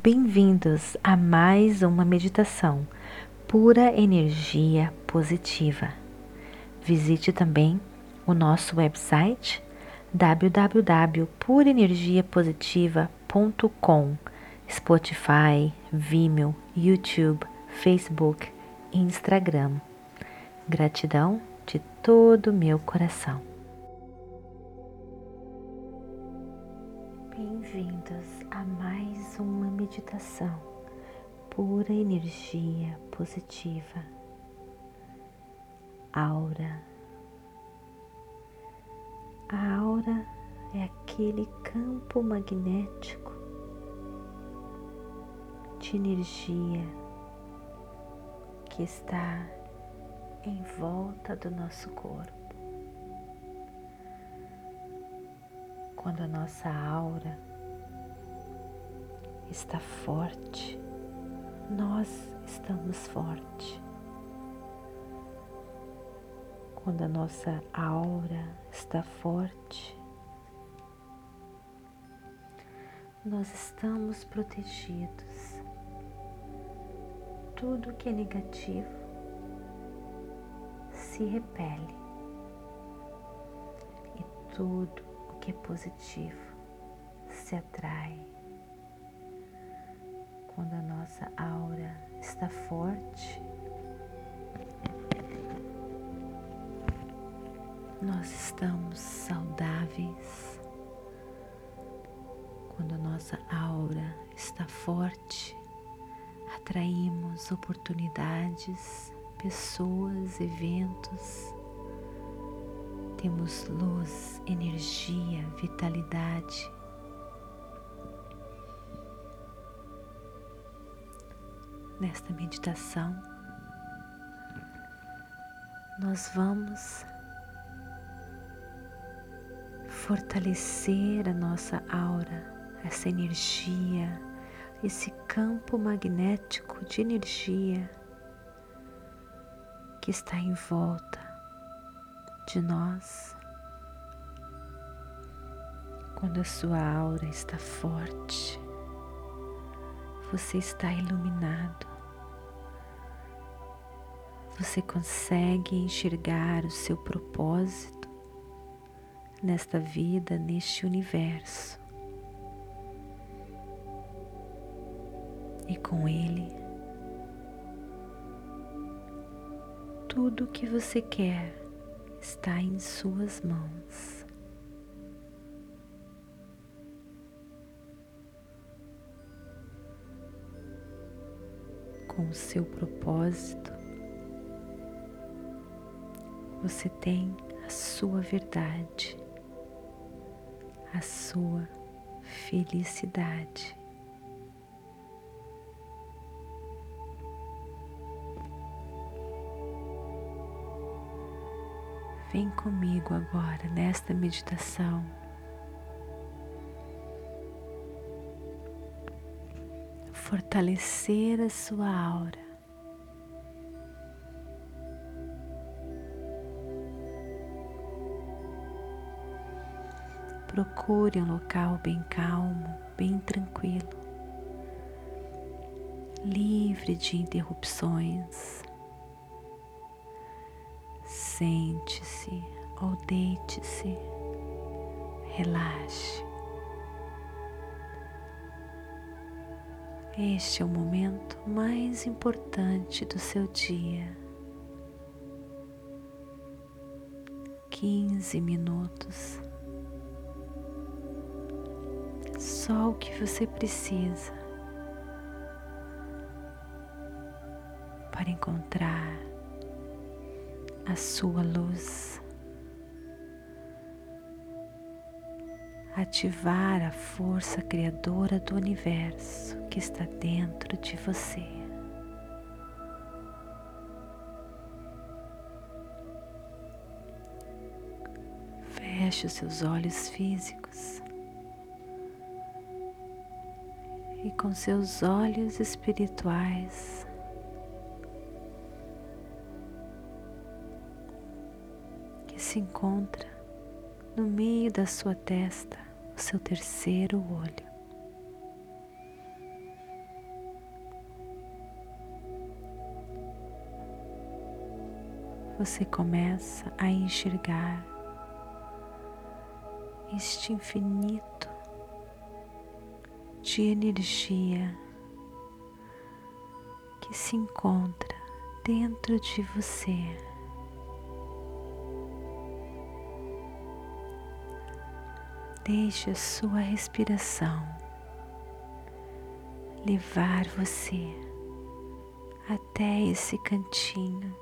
Bem-vindos a mais uma meditação pura energia positiva. Visite também o nosso website www.purenergiapositiva.com, Spotify, Vimeo, YouTube, Facebook e Instagram. Gratidão de todo o meu coração. Bem-vindos a mais uma meditação pura energia positiva. Aura. A aura é aquele campo magnético de energia que está em volta do nosso corpo. Quando a nossa aura está forte, nós estamos fortes. Quando a nossa aura está forte, nós estamos protegidos. Tudo que é negativo se repele e tudo o que é positivo se atrai. Quando a nossa aura está forte, nós estamos saudáveis. Quando a nossa aura está forte, atraímos oportunidades, pessoas, eventos. Temos luz, energia, vitalidade. Nesta meditação, nós vamos fortalecer a nossa aura, essa energia, esse campo magnético de energia que está em volta de nós. Quando a sua aura está forte, você está iluminado. Você consegue enxergar o seu propósito nesta vida, neste universo. E com ele, tudo o que você quer está em suas mãos. Com o seu propósito, você tem a sua verdade, a sua felicidade. Vem comigo agora nesta meditação. Fortalecer a sua aura. Procure um local bem calmo, bem tranquilo, livre de interrupções. Sente-se ou deite-se, relaxe. Este é o momento mais importante do seu dia. Quinze minutos. Só o que você precisa para encontrar a sua luz, ativar a força criadora do universo que está dentro de você. Feche os seus olhos físicos e com seus olhos espirituais que se encontra no meio da sua testa, o seu terceiro olho. Você começa a enxergar este infinito de energia que se encontra dentro de você. Deixe a sua respiração levar você até esse cantinho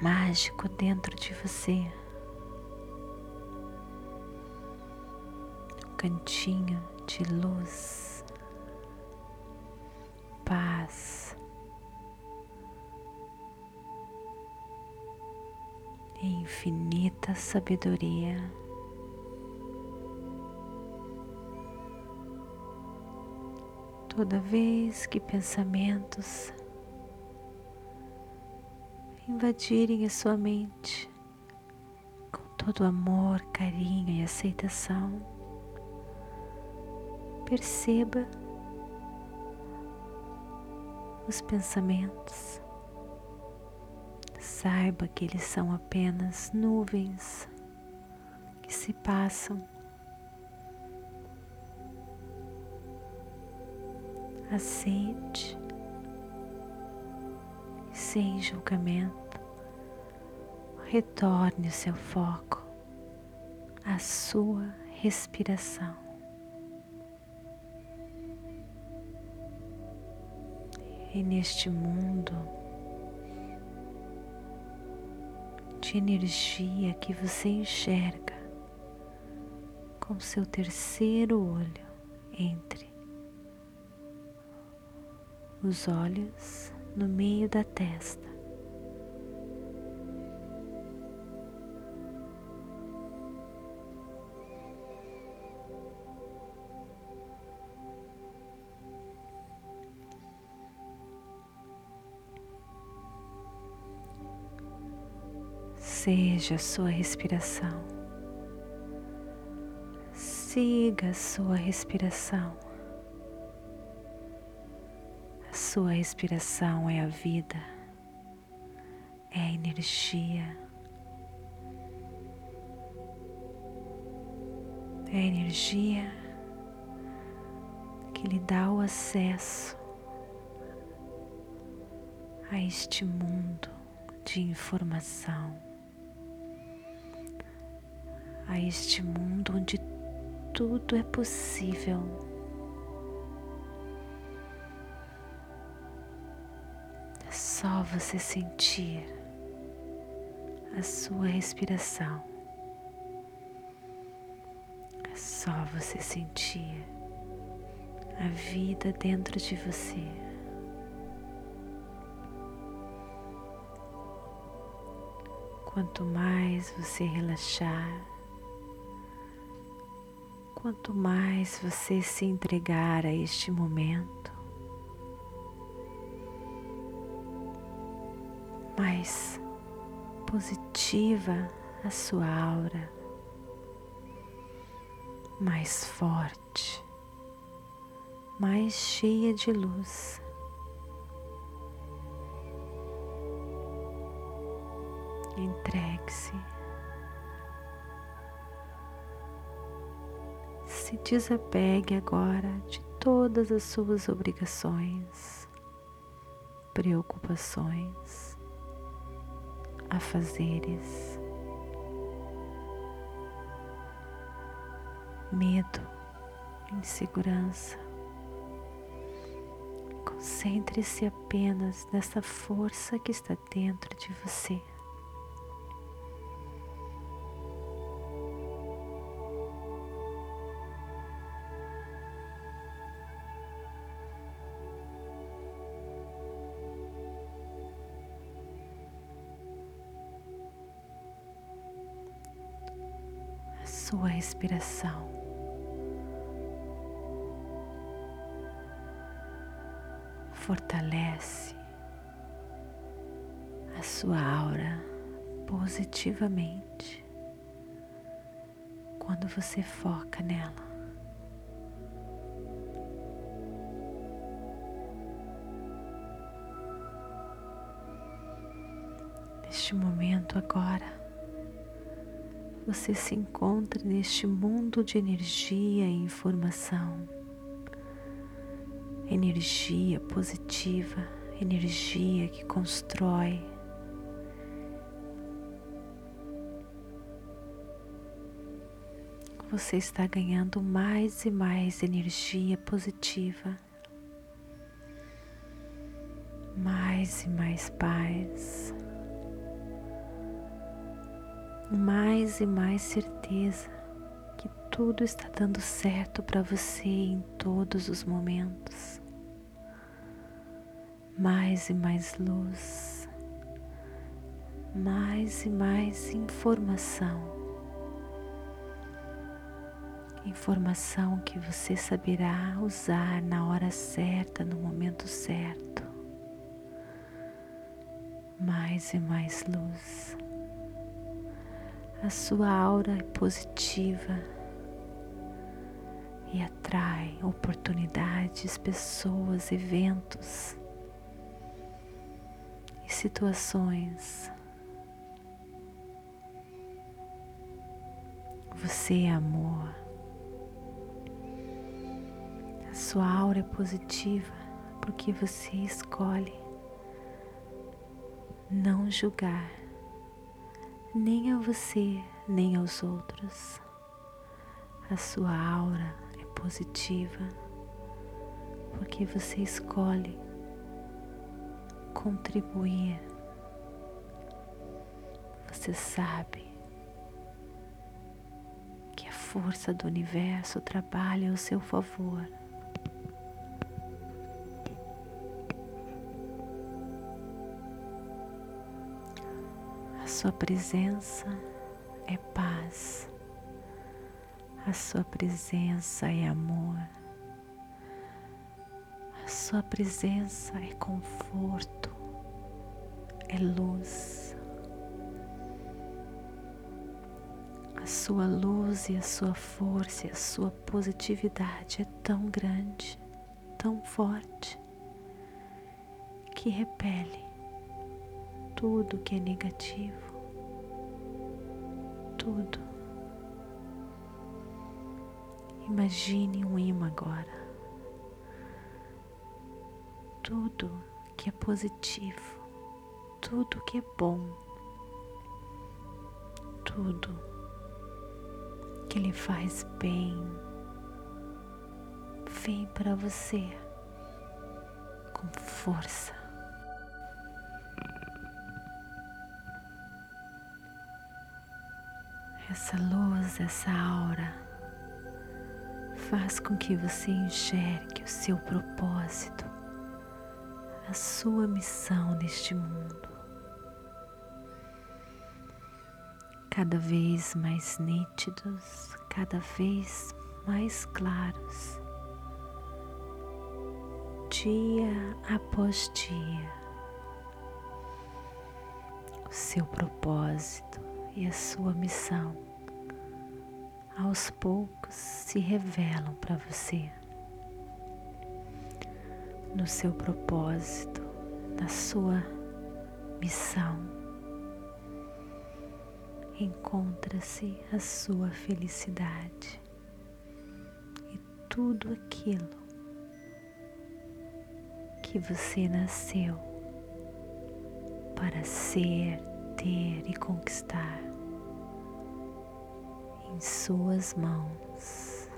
mágico dentro de você. Cantinho de luz, paz. E infinita sabedoria. Toda vez que pensamentos invadirem a sua mente com todo amor, carinho e aceitação. Perceba os pensamentos. Saiba que eles são apenas nuvens que se passam. Aceite sem julgamento, retorne o seu foco à sua respiração. E neste mundo de energia que você enxerga com seu terceiro olho entre os olhos no meio da testa. Seja a sua respiração. Siga a sua respiração. Sua respiração é a vida, é a energia, é a energia que lhe dá o acesso a este mundo de informação, a este mundo onde tudo é possível. só você sentir a sua respiração. É só você sentir a vida dentro de você. Quanto mais você relaxar, quanto mais você se entregar a este momento, mais positiva a sua aura, mais forte, mais cheia de luz. Entregue-se. Se desapegue agora de todas as suas obrigações, preocupações afazeres, medo, insegurança. Concentre-se apenas nessa força que está dentro de você. Respiração. Fortalece a sua aura positivamente quando você foca nela. neste momento agora, você se encontra neste mundo de energia e informação, energia positiva, energia que constrói. Você está ganhando mais e mais energia positiva. Mais e mais paz, mais e mais certeza que tudo está dando certo para você em todos os momentos, mais e mais luz, mais e mais informação. Informação que você saberá usar na hora certa, no momento certo mais e mais luz. A sua aura é positiva e atrai oportunidades, pessoas, eventos e situações. Você é amor. A sua aura é positiva porque você escolhe não julgar, nem a você, nem aos outros. A sua aura é positiva porque você escolhe contribuir. Você sabe que a força do universo trabalha ao seu favor. Sua presença é paz, a sua presença é amor, a sua presença é conforto, é luz. A sua luz e a sua força e a sua positividade é tão grande, tão forte, que repele tudo que é negativo tudo. Imagine um imã agora. Tudo que é positivo, tudo que é bom, tudo que lhe faz bem, vem para você com força. Essa luz, essa aura faz com que você enxergue o seu propósito, a sua missão neste mundo. Cada vez mais nítidos, cada vez mais claros, dia após dia, o seu propósito e a sua missão aos poucos se revelam para você no seu propósito, na sua missão. Encontra-se a sua felicidade e tudo aquilo que você nasceu para ser, ter e conquistar em suas mãos.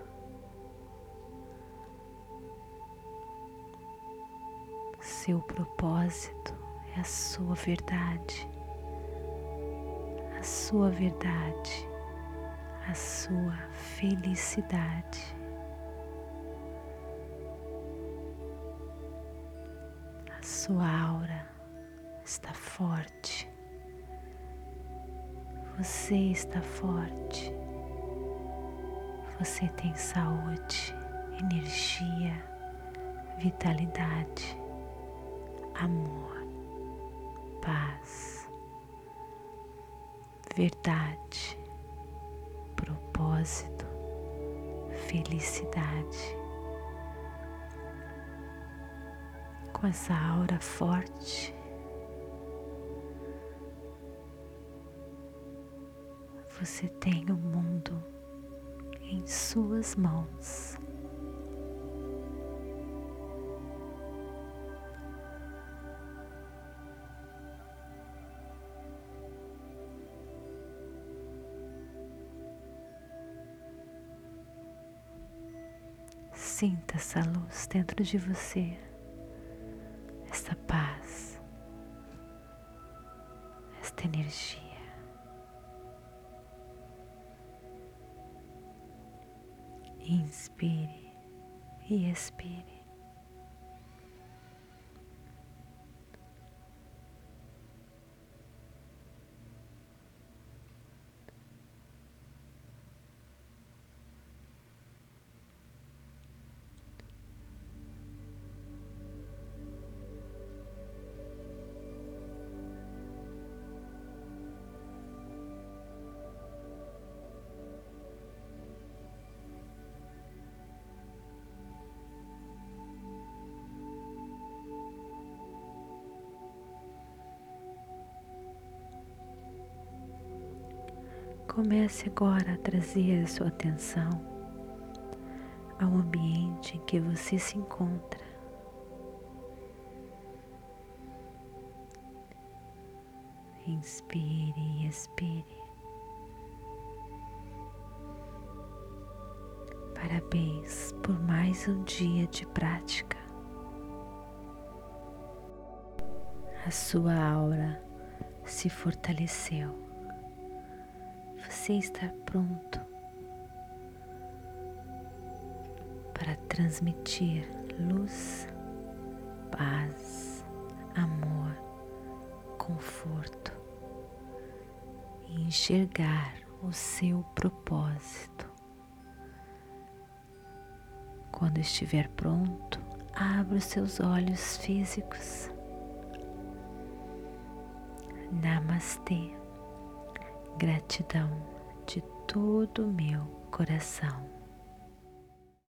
Seu propósito é a sua verdade, a sua verdade, a sua felicidade. A sua aura está forte. Você está forte. Você tem saúde, energia, vitalidade, amor, paz, verdade, propósito, felicidade. Com essa aura forte, você tem o mundo em suas mãos. Sinta essa luz dentro de você, Comece agora a trazer a sua atenção ao ambiente em que você se encontra. Inspire e expire. Parabéns por mais um dia de prática. A sua aura se fortaleceu você está pronto para transmitir luz, paz, amor, conforto e enxergar o seu propósito. Quando estiver pronto, abra os seus olhos físicos. Namastê. Gratidão todo o meu coração.